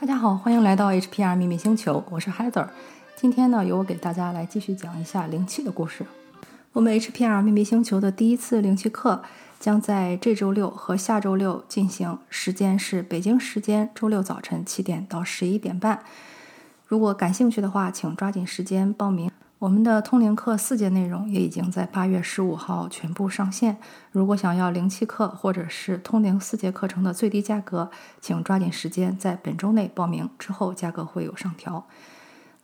大家好，欢迎来到 HPR 秘密星球，我是 Heather。今天呢，由我给大家来继续讲一下灵气的故事。我们 HPR 秘密星球的第一次灵气课将在这周六和下周六进行，时间是北京时间周六早晨七点到十一点半。如果感兴趣的话，请抓紧时间报名。我们的通灵课四节内容也已经在八月十五号全部上线。如果想要灵气课或者是通灵四节课程的最低价格，请抓紧时间在本周内报名，之后价格会有上调。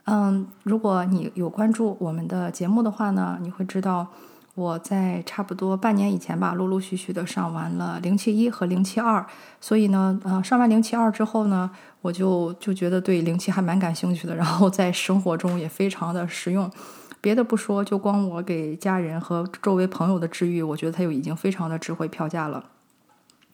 嗯，如果你有关注我们的节目的话呢，你会知道我在差不多半年以前吧，陆陆续续的上完了零七一和零七二。所以呢，呃，上完零七二之后呢，我就就觉得对零七还蛮感兴趣的，然后在生活中也非常的实用。别的不说，就光我给家人和周围朋友的治愈，我觉得它就已经非常的值回票价了。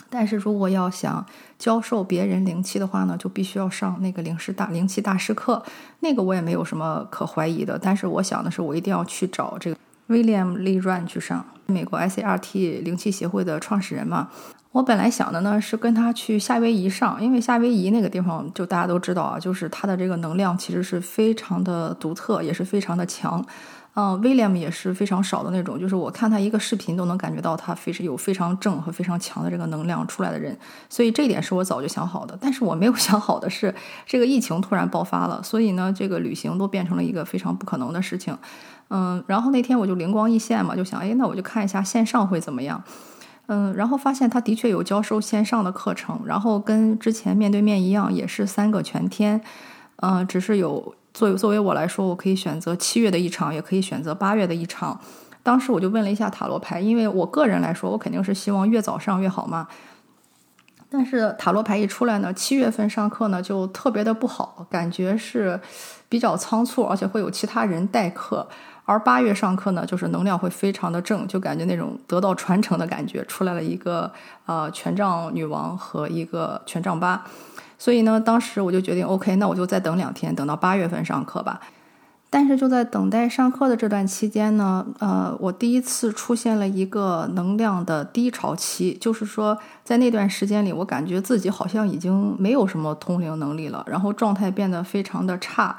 但是如果要想教授别人灵气的话呢，就必须要上那个灵师大灵气大师课，那个我也没有什么可怀疑的。但是我想的是，我一定要去找这个 William Lee Run 去上，美国 SART 灵气协会的创始人嘛。我本来想的呢是跟他去夏威夷上，因为夏威夷那个地方就大家都知道啊，就是它的这个能量其实是非常的独特，也是非常的强。嗯，William 也是非常少的那种，就是我看他一个视频都能感觉到他非常有非常正和非常强的这个能量出来的人，所以这一点是我早就想好的。但是我没有想好的是，这个疫情突然爆发了，所以呢，这个旅行都变成了一个非常不可能的事情。嗯，然后那天我就灵光一现嘛，就想，哎，那我就看一下线上会怎么样。嗯，然后发现他的确有教授线上的课程，然后跟之前面对面一样，也是三个全天。嗯，只是有作为作为我来说，我可以选择七月的一场，也可以选择八月的一场。当时我就问了一下塔罗牌，因为我个人来说，我肯定是希望越早上越好嘛。但是塔罗牌一出来呢，七月份上课呢就特别的不好，感觉是比较仓促，而且会有其他人代课。而八月上课呢，就是能量会非常的正，就感觉那种得到传承的感觉，出来了一个呃权杖女王和一个权杖八，所以呢，当时我就决定，OK，那我就再等两天，等到八月份上课吧。但是就在等待上课的这段期间呢，呃，我第一次出现了一个能量的低潮期，就是说在那段时间里，我感觉自己好像已经没有什么通灵能力了，然后状态变得非常的差。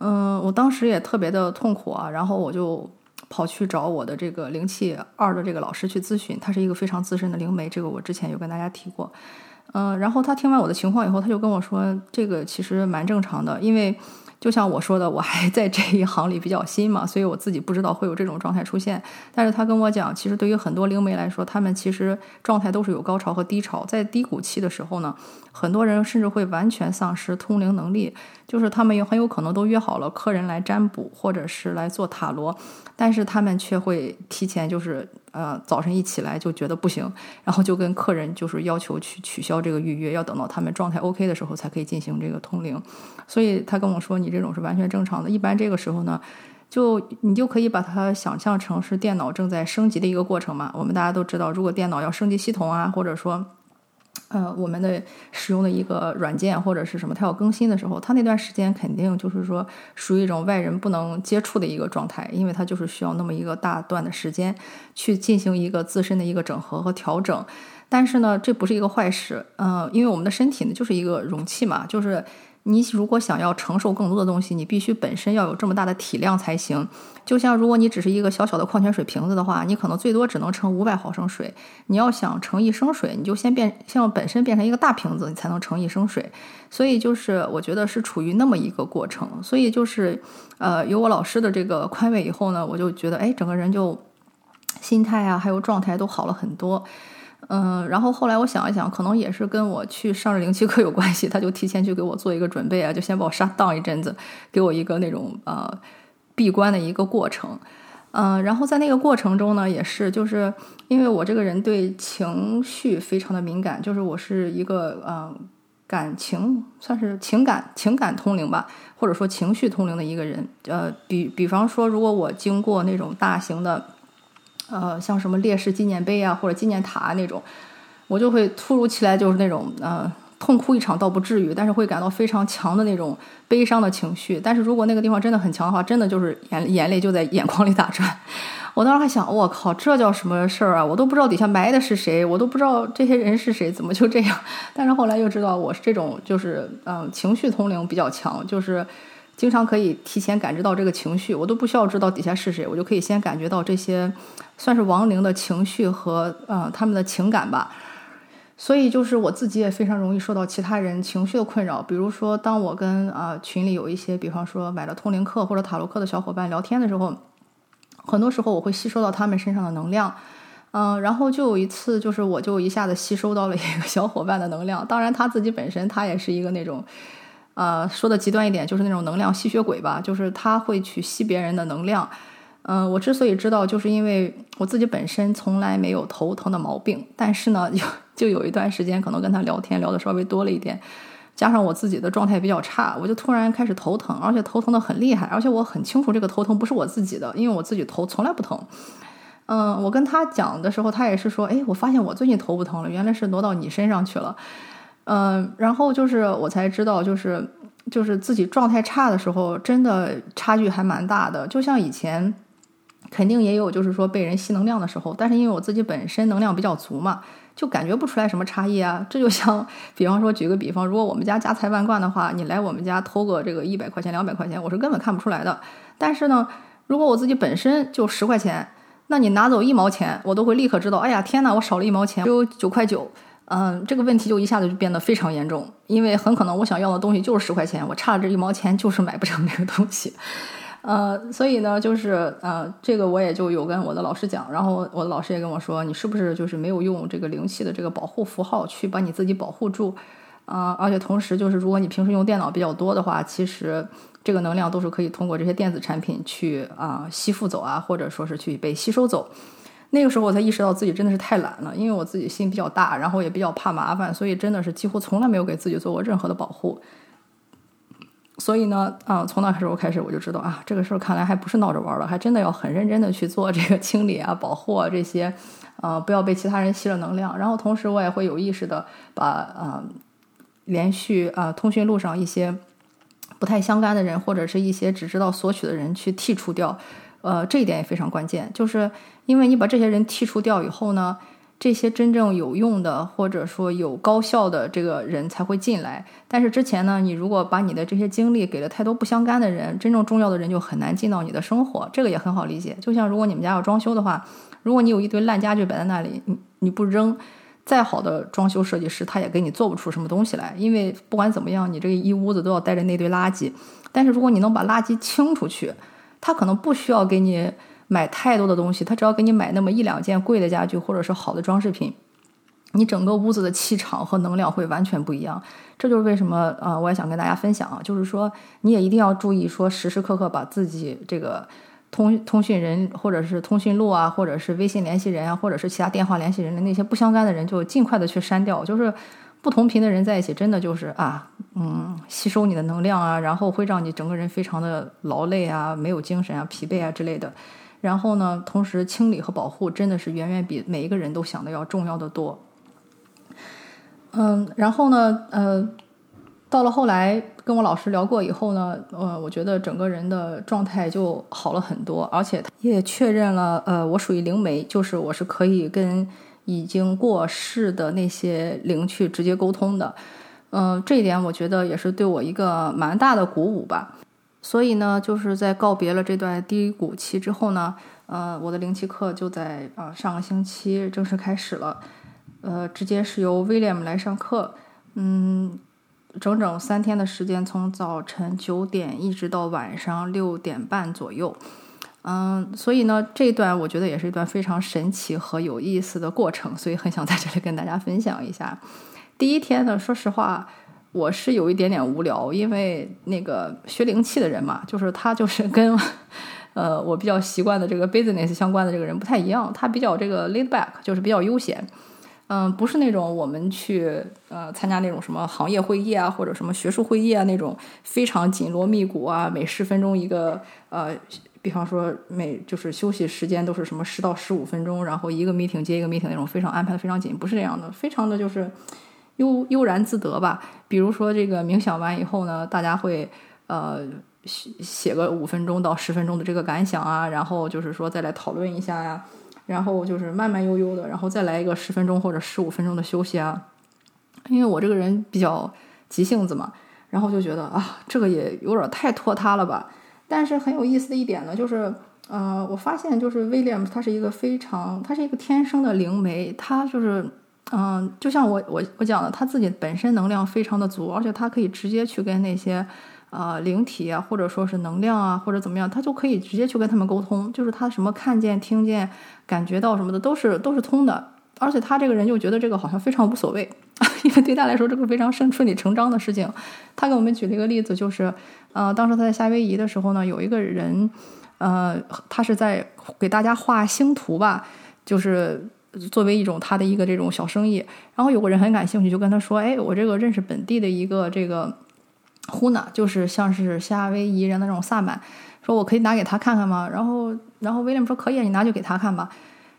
嗯，我当时也特别的痛苦啊，然后我就跑去找我的这个灵气二的这个老师去咨询，他是一个非常资深的灵媒，这个我之前有跟大家提过。嗯，然后他听完我的情况以后，他就跟我说，这个其实蛮正常的，因为。就像我说的，我还在这一行里比较新嘛，所以我自己不知道会有这种状态出现。但是他跟我讲，其实对于很多灵媒来说，他们其实状态都是有高潮和低潮。在低谷期的时候呢，很多人甚至会完全丧失通灵能力，就是他们也很有可能都约好了客人来占卜或者是来做塔罗，但是他们却会提前就是。呃，早晨一起来就觉得不行，然后就跟客人就是要求去取消这个预约，要等到他们状态 OK 的时候才可以进行这个通灵。所以他跟我说，你这种是完全正常的。一般这个时候呢，就你就可以把它想象成是电脑正在升级的一个过程嘛。我们大家都知道，如果电脑要升级系统啊，或者说。呃，我们的使用的一个软件或者是什么，它要更新的时候，它那段时间肯定就是说属于一种外人不能接触的一个状态，因为它就是需要那么一个大段的时间去进行一个自身的一个整合和调整。但是呢，这不是一个坏事，嗯，因为我们的身体呢就是一个容器嘛，就是。你如果想要承受更多的东西，你必须本身要有这么大的体量才行。就像如果你只是一个小小的矿泉水瓶子的话，你可能最多只能盛五百毫升水。你要想盛一升水，你就先变，像本身变成一个大瓶子，你才能盛一升水。所以就是我觉得是处于那么一个过程。所以就是，呃，有我老师的这个宽慰以后呢，我就觉得，哎，整个人就心态啊，还有状态都好了很多。嗯，然后后来我想一想，可能也是跟我去上灵气课有关系，他就提前去给我做一个准备啊，就先把我杀荡一阵子，给我一个那种呃闭关的一个过程。嗯，然后在那个过程中呢，也是就是因为我这个人对情绪非常的敏感，就是我是一个嗯感情算是情感情感通灵吧，或者说情绪通灵的一个人。呃，比比方说，如果我经过那种大型的。呃，像什么烈士纪念碑啊，或者纪念塔那种，我就会突如其来就是那种呃痛哭一场倒不至于，但是会感到非常强的那种悲伤的情绪。但是如果那个地方真的很强的话，真的就是眼眼泪就在眼眶里打转。我当时还想，我靠，这叫什么事儿啊？我都不知道底下埋的是谁，我都不知道这些人是谁，怎么就这样？但是后来又知道，我是这种，就是嗯，情绪通灵比较强，就是经常可以提前感知到这个情绪，我都不需要知道底下是谁，我就可以先感觉到这些算是亡灵的情绪和呃他们的情感吧。所以就是我自己也非常容易受到其他人情绪的困扰，比如说当我跟啊群里有一些，比方说买了通灵课或者塔罗课的小伙伴聊天的时候。很多时候我会吸收到他们身上的能量，嗯，然后就有一次，就是我就一下子吸收到了一个小伙伴的能量。当然他自己本身他也是一个那种，呃，说的极端一点就是那种能量吸血鬼吧，就是他会去吸别人的能量。嗯，我之所以知道，就是因为我自己本身从来没有头疼的毛病，但是呢，就就有一段时间可能跟他聊天聊的稍微多了一点。加上我自己的状态比较差，我就突然开始头疼，而且头疼的很厉害，而且我很清楚这个头疼不是我自己的，因为我自己头从来不疼。嗯，我跟他讲的时候，他也是说，哎，我发现我最近头不疼了，原来是挪到你身上去了。嗯，然后就是我才知道，就是就是自己状态差的时候，真的差距还蛮大的。就像以前肯定也有就是说被人吸能量的时候，但是因为我自己本身能量比较足嘛。就感觉不出来什么差异啊，这就像，比方说举个比方，如果我们家家财万贯的话，你来我们家偷个这个一百块钱、两百块钱，我是根本看不出来的。但是呢，如果我自己本身就十块钱，那你拿走一毛钱，我都会立刻知道，哎呀，天哪，我少了一毛钱，只有九块九，嗯，这个问题就一下子就变得非常严重，因为很可能我想要的东西就是十块钱，我差这一毛钱就是买不成这个东西。呃，所以呢，就是呃，这个我也就有跟我的老师讲，然后我的老师也跟我说，你是不是就是没有用这个灵气的这个保护符号去把你自己保护住啊？而且同时就是，如果你平时用电脑比较多的话，其实这个能量都是可以通过这些电子产品去啊吸附走啊，或者说是去被吸收走。那个时候我才意识到自己真的是太懒了，因为我自己心比较大，然后也比较怕麻烦，所以真的是几乎从来没有给自己做过任何的保护。所以呢，啊，从那时候开始，我就知道啊，这个事儿看来还不是闹着玩的，还真的要很认真的去做这个清理啊、保护啊这些，呃，不要被其他人吸了能量。然后同时，我也会有意识的把啊，连续啊通讯录上一些不太相干的人，或者是一些只知道索取的人去剔除掉。呃，这一点也非常关键，就是因为你把这些人剔除掉以后呢。这些真正有用的，或者说有高效的这个人才会进来。但是之前呢，你如果把你的这些精力给了太多不相干的人，真正重要的人就很难进到你的生活。这个也很好理解。就像如果你们家要装修的话，如果你有一堆烂家具摆在那里，你你不扔，再好的装修设计师他也给你做不出什么东西来。因为不管怎么样，你这个一屋子都要带着那堆垃圾。但是如果你能把垃圾清出去，他可能不需要给你。买太多的东西，他只要给你买那么一两件贵的家具，或者是好的装饰品，你整个屋子的气场和能量会完全不一样。这就是为什么啊，我也想跟大家分享啊，就是说你也一定要注意，说时时刻刻把自己这个通通讯人，或者是通讯录啊，或者是微信联系人啊，或者是其他电话联系人的那些不相干的人，就尽快的去删掉。就是不同频的人在一起，真的就是啊，嗯，吸收你的能量啊，然后会让你整个人非常的劳累啊，没有精神啊，疲惫啊之类的。然后呢，同时清理和保护真的是远远比每一个人都想的要重要的多。嗯，然后呢，呃，到了后来跟我老师聊过以后呢，呃，我觉得整个人的状态就好了很多，而且也确认了，呃，我属于灵媒，就是我是可以跟已经过世的那些灵去直接沟通的。嗯，这一点我觉得也是对我一个蛮大的鼓舞吧。所以呢，就是在告别了这段低谷期之后呢，呃，我的灵气课就在啊上个星期正式开始了，呃，直接是由 William 来上课，嗯，整整三天的时间，从早晨九点一直到晚上六点半左右，嗯，所以呢，这段我觉得也是一段非常神奇和有意思的过程，所以很想在这里跟大家分享一下。第一天呢，说实话。我是有一点点无聊，因为那个学灵气的人嘛，就是他就是 跟，呃，我比较习惯的这个 business 相关的这个人不太一样，他比较这个 laid back，就是比较悠闲，嗯，不是那种我们去呃参加那种什么行业会议啊，或者什么学术会议啊那种非常紧锣密鼓啊，每十分钟一个呃，比方说每就是休息时间都是什么十到十五分钟，然后一个 meeting 接一个 meeting 那种非常安排的非常紧，不是这样的，非常的就是。悠悠然自得吧。比如说，这个冥想完以后呢，大家会呃写写个五分钟到十分钟的这个感想啊，然后就是说再来讨论一下呀，然后就是慢慢悠悠的，然后再来一个十分钟或者十五分钟的休息啊。因为我这个人比较急性子嘛，然后就觉得啊，这个也有点太拖沓了吧。但是很有意思的一点呢，就是，呃，我发现就是威廉姆他是一个非常，他是一个天生的灵媒，他就是，嗯，就像我我我讲的，他自己本身能量非常的足，而且他可以直接去跟那些。啊，灵体啊，或者说是能量啊，或者怎么样，他就可以直接去跟他们沟通，就是他什么看见、听见、感觉到什么的，都是都是通的。而且他这个人就觉得这个好像非常无所谓，因为对他来说这个非常顺顺理成章的事情。他给我们举了一个例子，就是，呃，当时他在夏威夷的时候呢，有一个人，呃，他是在给大家画星图吧，就是作为一种他的一个这种小生意。然后有个人很感兴趣，就跟他说：“哎，我这个认识本地的一个这个。”呼呢，就是像是夏威夷人的那种萨满，说我可以拿给他看看吗？然后，然后威廉说可以，你拿去给他看吧。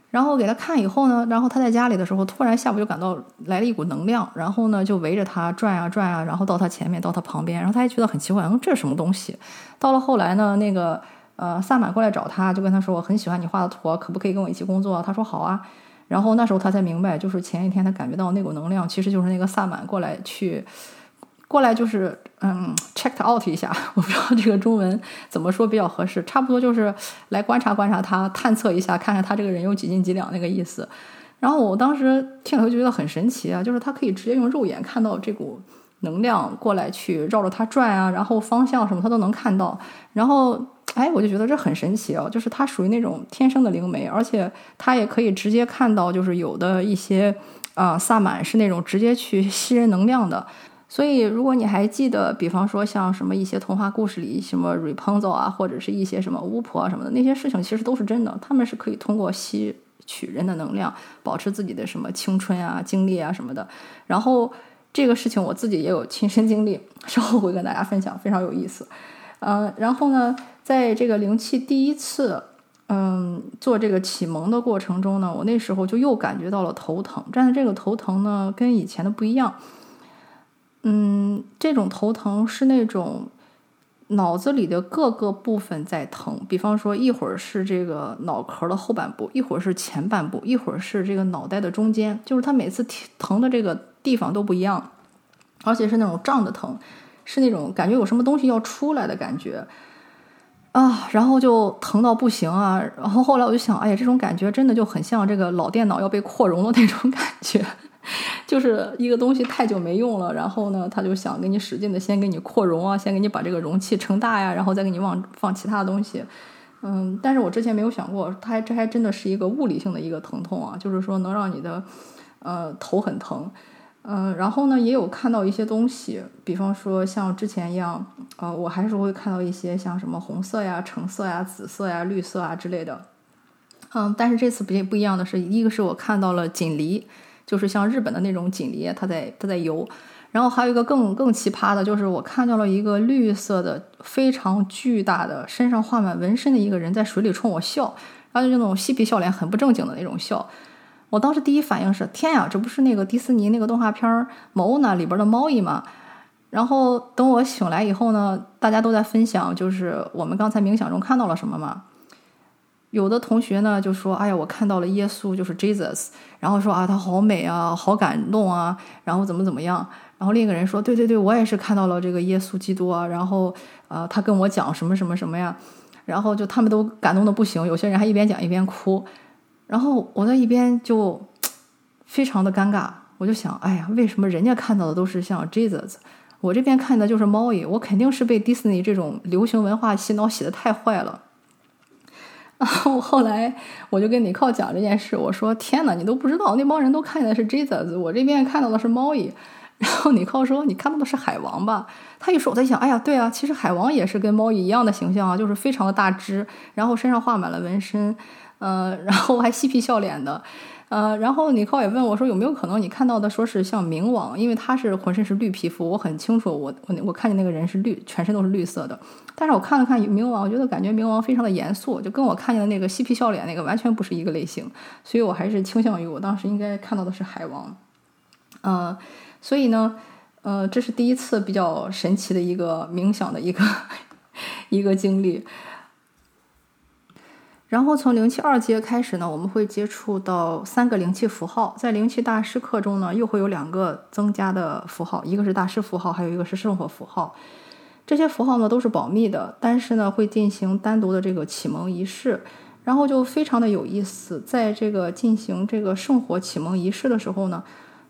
然后给他看以后呢，然后他在家里的时候，突然下午就感到来了一股能量，然后呢就围着他转呀转呀，然后到他前面，到他旁边，然后他还觉得很奇怪，嗯，这是什么东西？到了后来呢，那个呃萨满过来找他，就跟他说我很喜欢你画的图，可不可以跟我一起工作？他说好啊。然后那时候他才明白，就是前一天他感觉到那股能量，其实就是那个萨满过来去。过来就是嗯，check out 一下，我不知道这个中文怎么说比较合适，差不多就是来观察观察他，探测一下，看看他这个人有几斤几两那个意思。然后我当时听了就觉得很神奇啊，就是他可以直接用肉眼看到这股能量过来去绕着他转啊，然后方向什么他都能看到。然后哎，我就觉得这很神奇哦，就是他属于那种天生的灵媒，而且他也可以直接看到，就是有的一些啊萨满是那种直接去吸人能量的。所以，如果你还记得，比方说像什么一些童话故事里，什么 Rapunzel 啊，或者是一些什么巫婆啊什么的，那些事情其实都是真的。他们是可以通过吸取人的能量，保持自己的什么青春啊、精力啊什么的。然后这个事情我自己也有亲身经历，稍后会跟大家分享，非常有意思。嗯，然后呢，在这个灵气第一次嗯做这个启蒙的过程中呢，我那时候就又感觉到了头疼，但是这个头疼呢跟以前的不一样。嗯，这种头疼是那种脑子里的各个部分在疼，比方说一会儿是这个脑壳的后半部，一会儿是前半部，一会儿是这个脑袋的中间，就是它每次疼的这个地方都不一样，而且是那种胀的疼，是那种感觉有什么东西要出来的感觉啊，然后就疼到不行啊，然后后来我就想，哎呀，这种感觉真的就很像这个老电脑要被扩容的那种感觉。就是一个东西太久没用了，然后呢，他就想给你使劲的先给你扩容啊，先给你把这个容器撑大呀，然后再给你往放其他的东西。嗯，但是我之前没有想过，它这还真的是一个物理性的一个疼痛啊，就是说能让你的呃头很疼。嗯，然后呢，也有看到一些东西，比方说像之前一样，呃，我还是会看到一些像什么红色呀、橙色呀、紫色呀、绿色啊之类的。嗯，但是这次不不一样的是，一个是我看到了锦鲤。就是像日本的那种锦鲤，它在它在游，然后还有一个更更奇葩的，就是我看到了一个绿色的非常巨大的身上画满纹身的一个人在水里冲我笑，然后就那种嬉皮笑脸，很不正经的那种笑。我当时第一反应是：天呀，这不是那个迪士尼那个动画片《猫呢》里边的猫姨吗？然后等我醒来以后呢，大家都在分享，就是我们刚才冥想中看到了什么嘛。有的同学呢就说：“哎呀，我看到了耶稣，就是 Jesus。”然后说：“啊，他好美啊，好感动啊。”然后怎么怎么样？然后另一个人说：“对对对，我也是看到了这个耶稣基督啊。”然后呃，他跟我讲什么什么什么呀？然后就他们都感动的不行，有些人还一边讲一边哭。然后我在一边就非常的尴尬，我就想：“哎呀，为什么人家看到的都是像 Jesus，我这边看的就是猫爷？我肯定是被 Disney 这种流行文化洗脑洗的太坏了。”然后后来我就跟李靠讲这件事，我说：“天哪，你都不知道那帮人都看见的是 Jesus，我这边看到的是猫姨。”然后李靠说：“你看到的是海王吧？”他一说，我在想：“哎呀，对啊，其实海王也是跟猫姨一样的形象啊，就是非常的大只，然后身上画满了纹身，呃，然后还嬉皮笑脸的。”呃，然后尼克也问我说：“有没有可能你看到的说是像冥王？因为他是浑身是绿皮肤，我很清楚，我我我看见那个人是绿，全身都是绿色的。但是我看了看冥王，我觉得感觉冥王非常的严肃，就跟我看见的那个嬉皮笑脸那个完全不是一个类型。所以我还是倾向于我当时应该看到的是海王。嗯，所以呢，呃，这是第一次比较神奇的一个冥想的一个 一个经历。然后从灵气二阶开始呢，我们会接触到三个灵气符号，在灵气大师课中呢，又会有两个增加的符号，一个是大师符号，还有一个是圣火符号。这些符号呢都是保密的，但是呢会进行单独的这个启蒙仪式，然后就非常的有意思。在这个进行这个圣火启蒙仪式的时候呢，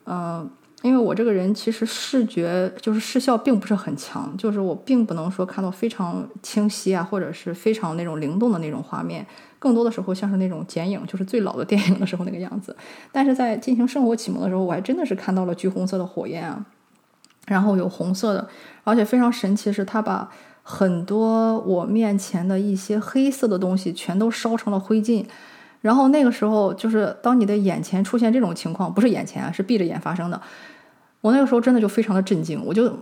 嗯。因为我这个人其实视觉就是视效并不是很强，就是我并不能说看到非常清晰啊，或者是非常那种灵动的那种画面，更多的时候像是那种剪影，就是最老的电影的时候那个样子。但是在进行圣火启蒙的时候，我还真的是看到了橘红色的火焰啊，然后有红色的，而且非常神奇是，它把很多我面前的一些黑色的东西全都烧成了灰烬。然后那个时候，就是当你的眼前出现这种情况，不是眼前啊，是闭着眼发生的。我那个时候真的就非常的震惊，我就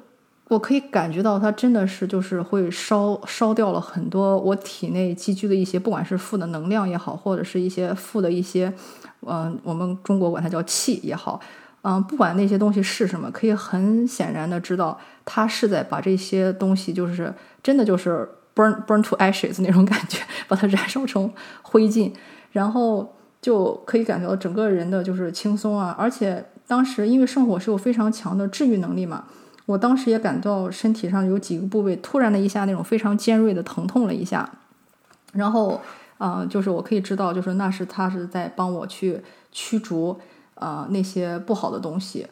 我可以感觉到它真的是就是会烧烧掉了很多我体内积聚的一些，不管是负的能量也好，或者是一些负的一些，嗯，我们中国管它叫气也好，嗯，不管那些东西是什么，可以很显然的知道，它是在把这些东西就是真的就是 burn burn to ashes 那种感觉，把它燃烧成灰烬，然后就可以感觉到整个人的就是轻松啊，而且。当时因为圣火是有非常强的治愈能力嘛，我当时也感到身体上有几个部位突然的一下那种非常尖锐的疼痛了一下，然后，呃，就是我可以知道，就是那是他是在帮我去驱逐呃那些不好的东西，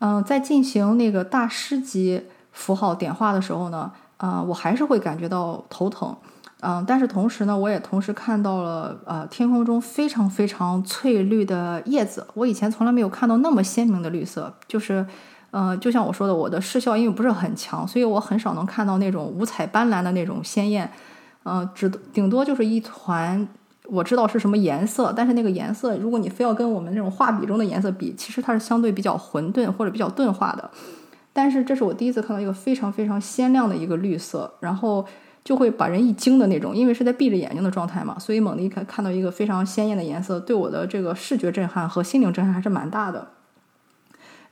嗯，在进行那个大师级符号点化的时候呢，啊，我还是会感觉到头疼。嗯，但是同时呢，我也同时看到了呃天空中非常非常翠绿的叶子。我以前从来没有看到那么鲜明的绿色，就是，呃，就像我说的，我的视效因为不是很强，所以我很少能看到那种五彩斑斓的那种鲜艳。嗯，只顶多就是一团，我知道是什么颜色，但是那个颜色，如果你非要跟我们那种画笔中的颜色比，其实它是相对比较混沌或者比较钝化的。但是这是我第一次看到一个非常非常鲜亮的一个绿色，然后。就会把人一惊的那种，因为是在闭着眼睛的状态嘛，所以猛地一看看到一个非常鲜艳的颜色，对我的这个视觉震撼和心灵震撼还是蛮大的。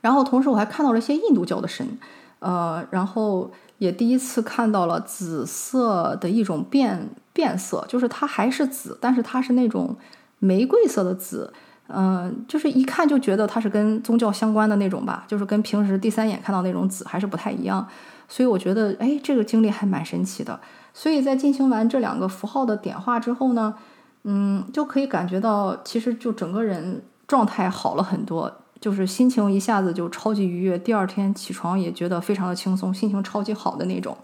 然后同时我还看到了一些印度教的神，呃，然后也第一次看到了紫色的一种变变色，就是它还是紫，但是它是那种玫瑰色的紫，嗯，就是一看就觉得它是跟宗教相关的那种吧，就是跟平时第三眼看到那种紫还是不太一样，所以我觉得，哎，这个经历还蛮神奇的。所以在进行完这两个符号的点化之后呢，嗯，就可以感觉到，其实就整个人状态好了很多，就是心情一下子就超级愉悦，第二天起床也觉得非常的轻松，心情超级好的那种。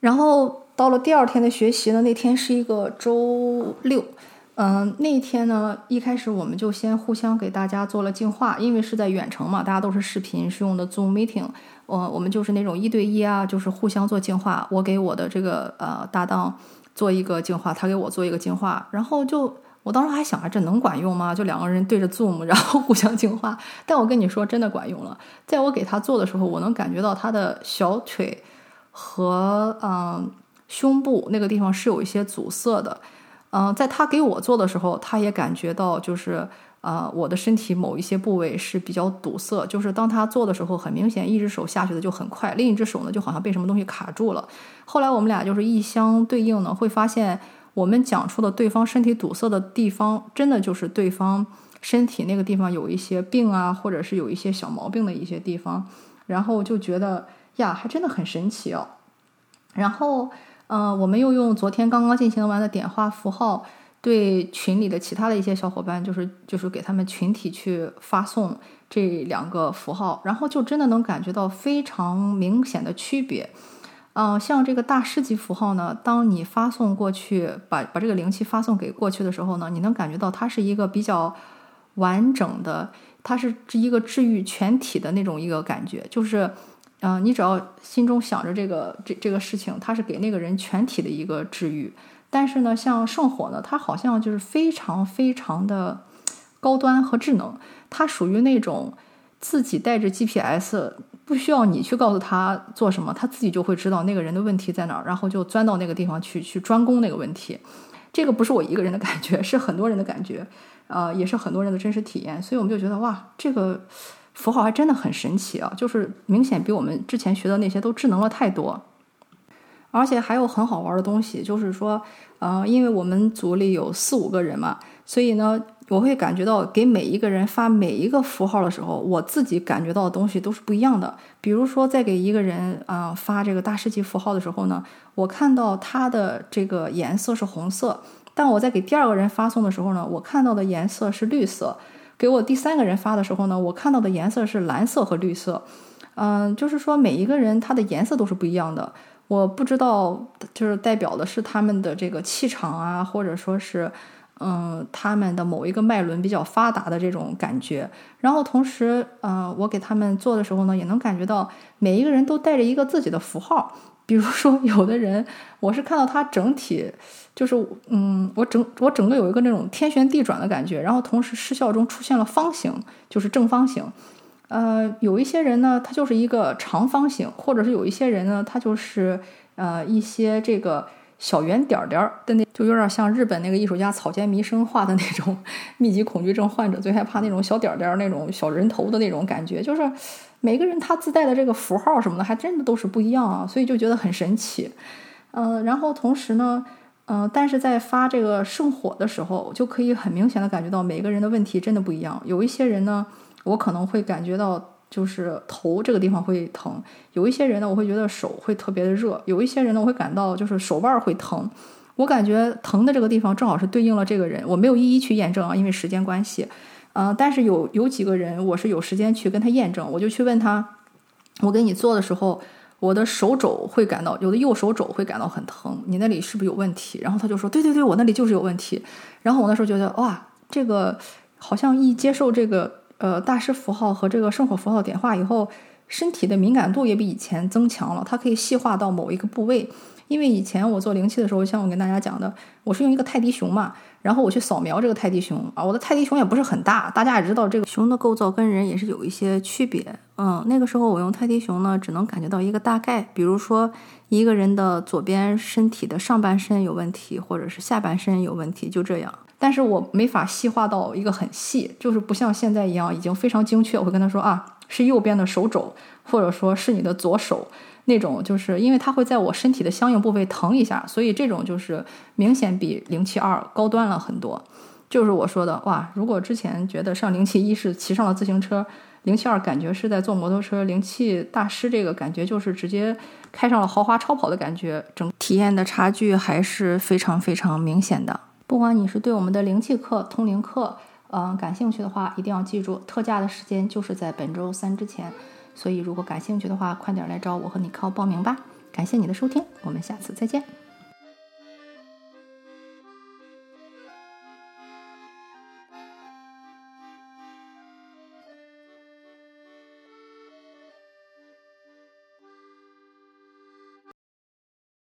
然后到了第二天的学习呢，那天是一个周六，嗯，那天呢，一开始我们就先互相给大家做了净化，因为是在远程嘛，大家都是视频，是用的 Zoom Meeting。我我们就是那种一对一啊，就是互相做净化。我给我的这个呃搭档做一个净化，他给我做一个净化。然后就我当时还想着这能管用吗？就两个人对着 Zoom，然后互相净化。但我跟你说，真的管用了。在我给他做的时候，我能感觉到他的小腿和嗯胸部那个地方是有一些阻塞的。嗯，在他给我做的时候，他也感觉到就是。啊，我的身体某一些部位是比较堵塞，就是当他做的时候，很明显，一只手下去的就很快，另一只手呢就好像被什么东西卡住了。后来我们俩就是一相对应呢，会发现我们讲出的对方身体堵塞的地方，真的就是对方身体那个地方有一些病啊，或者是有一些小毛病的一些地方，然后就觉得呀，还真的很神奇哦。然后，嗯，我们又用昨天刚刚进行完的点化符号。对群里的其他的一些小伙伴，就是就是给他们群体去发送这两个符号，然后就真的能感觉到非常明显的区别。嗯，像这个大师级符号呢，当你发送过去，把把这个灵气发送给过去的时候呢，你能感觉到它是一个比较完整的，它是一个治愈全体的那种一个感觉，就是，嗯，你只要心中想着这个这这个事情，它是给那个人全体的一个治愈。但是呢，像圣火呢，它好像就是非常非常的高端和智能，它属于那种自己带着 GPS，不需要你去告诉他做什么，他自己就会知道那个人的问题在哪儿，然后就钻到那个地方去去专攻那个问题。这个不是我一个人的感觉，是很多人的感觉，呃，也是很多人的真实体验。所以我们就觉得哇，这个符号还真的很神奇啊，就是明显比我们之前学的那些都智能了太多。而且还有很好玩的东西，就是说，呃，因为我们组里有四五个人嘛，所以呢，我会感觉到给每一个人发每一个符号的时候，我自己感觉到的东西都是不一样的。比如说，在给一个人啊发这个大师级符号的时候呢，我看到他的这个颜色是红色，但我在给第二个人发送的时候呢，我看到的颜色是绿色。给我第三个人发的时候呢，我看到的颜色是蓝色和绿色。嗯，就是说每一个人他的颜色都是不一样的。我不知道，就是代表的是他们的这个气场啊，或者说是，嗯，他们的某一个脉轮比较发达的这种感觉。然后同时，嗯，我给他们做的时候呢，也能感觉到每一个人都带着一个自己的符号。比如说，有的人，我是看到他整体，就是，嗯，我整我整个有一个那种天旋地转的感觉。然后同时，失效中出现了方形，就是正方形。呃，有一些人呢，他就是一个长方形，或者是有一些人呢，他就是呃一些这个小圆点点的那，就有点像日本那个艺术家草间弥生画的那种 密集恐惧症患者最害怕那种小点点那种小人头的那种感觉，就是每个人他自带的这个符号什么的，还真的都是不一样啊，所以就觉得很神奇。嗯，然后同时呢，嗯，但是在发这个圣火的时候，就可以很明显的感觉到每个人的问题真的不一样，有一些人呢。我可能会感觉到，就是头这个地方会疼；有一些人呢，我会觉得手会特别的热；有一些人呢，我会感到就是手腕会疼。我感觉疼的这个地方正好是对应了这个人，我没有一一去验证啊，因为时间关系。嗯，但是有有几个人，我是有时间去跟他验证，我就去问他：我给你做的时候，我的手肘会感到，有的右手肘会感到很疼，你那里是不是有问题？然后他就说：对对对，我那里就是有问题。然后我那时候觉得，哇，这个好像一接受这个。呃，大师符号和这个圣火符号点化以后，身体的敏感度也比以前增强了。它可以细化到某一个部位。因为以前我做灵气的时候，像我跟大家讲的，我是用一个泰迪熊嘛，然后我去扫描这个泰迪熊啊，我的泰迪熊也不是很大，大家也知道这个熊的构造跟人也是有一些区别。嗯，那个时候我用泰迪熊呢，只能感觉到一个大概，比如说一个人的左边身体的上半身有问题，或者是下半身有问题，就这样。但是我没法细化到一个很细，就是不像现在一样已经非常精确。我会跟他说啊，是右边的手肘，或者说是你的左手那种，就是因为它会在我身体的相应部位疼一下，所以这种就是明显比零七二高端了很多。就是我说的哇，如果之前觉得上零七一是骑上了自行车，零七二感觉是在坐摩托车，零七大师这个感觉就是直接开上了豪华超跑的感觉，整体验的差距还是非常非常明显的。不管你是对我们的灵气课、通灵课，嗯，感兴趣的话，一定要记住，特价的时间就是在本周三之前。所以，如果感兴趣的话，快点来找我和你靠报名吧。感谢你的收听，我们下次再见。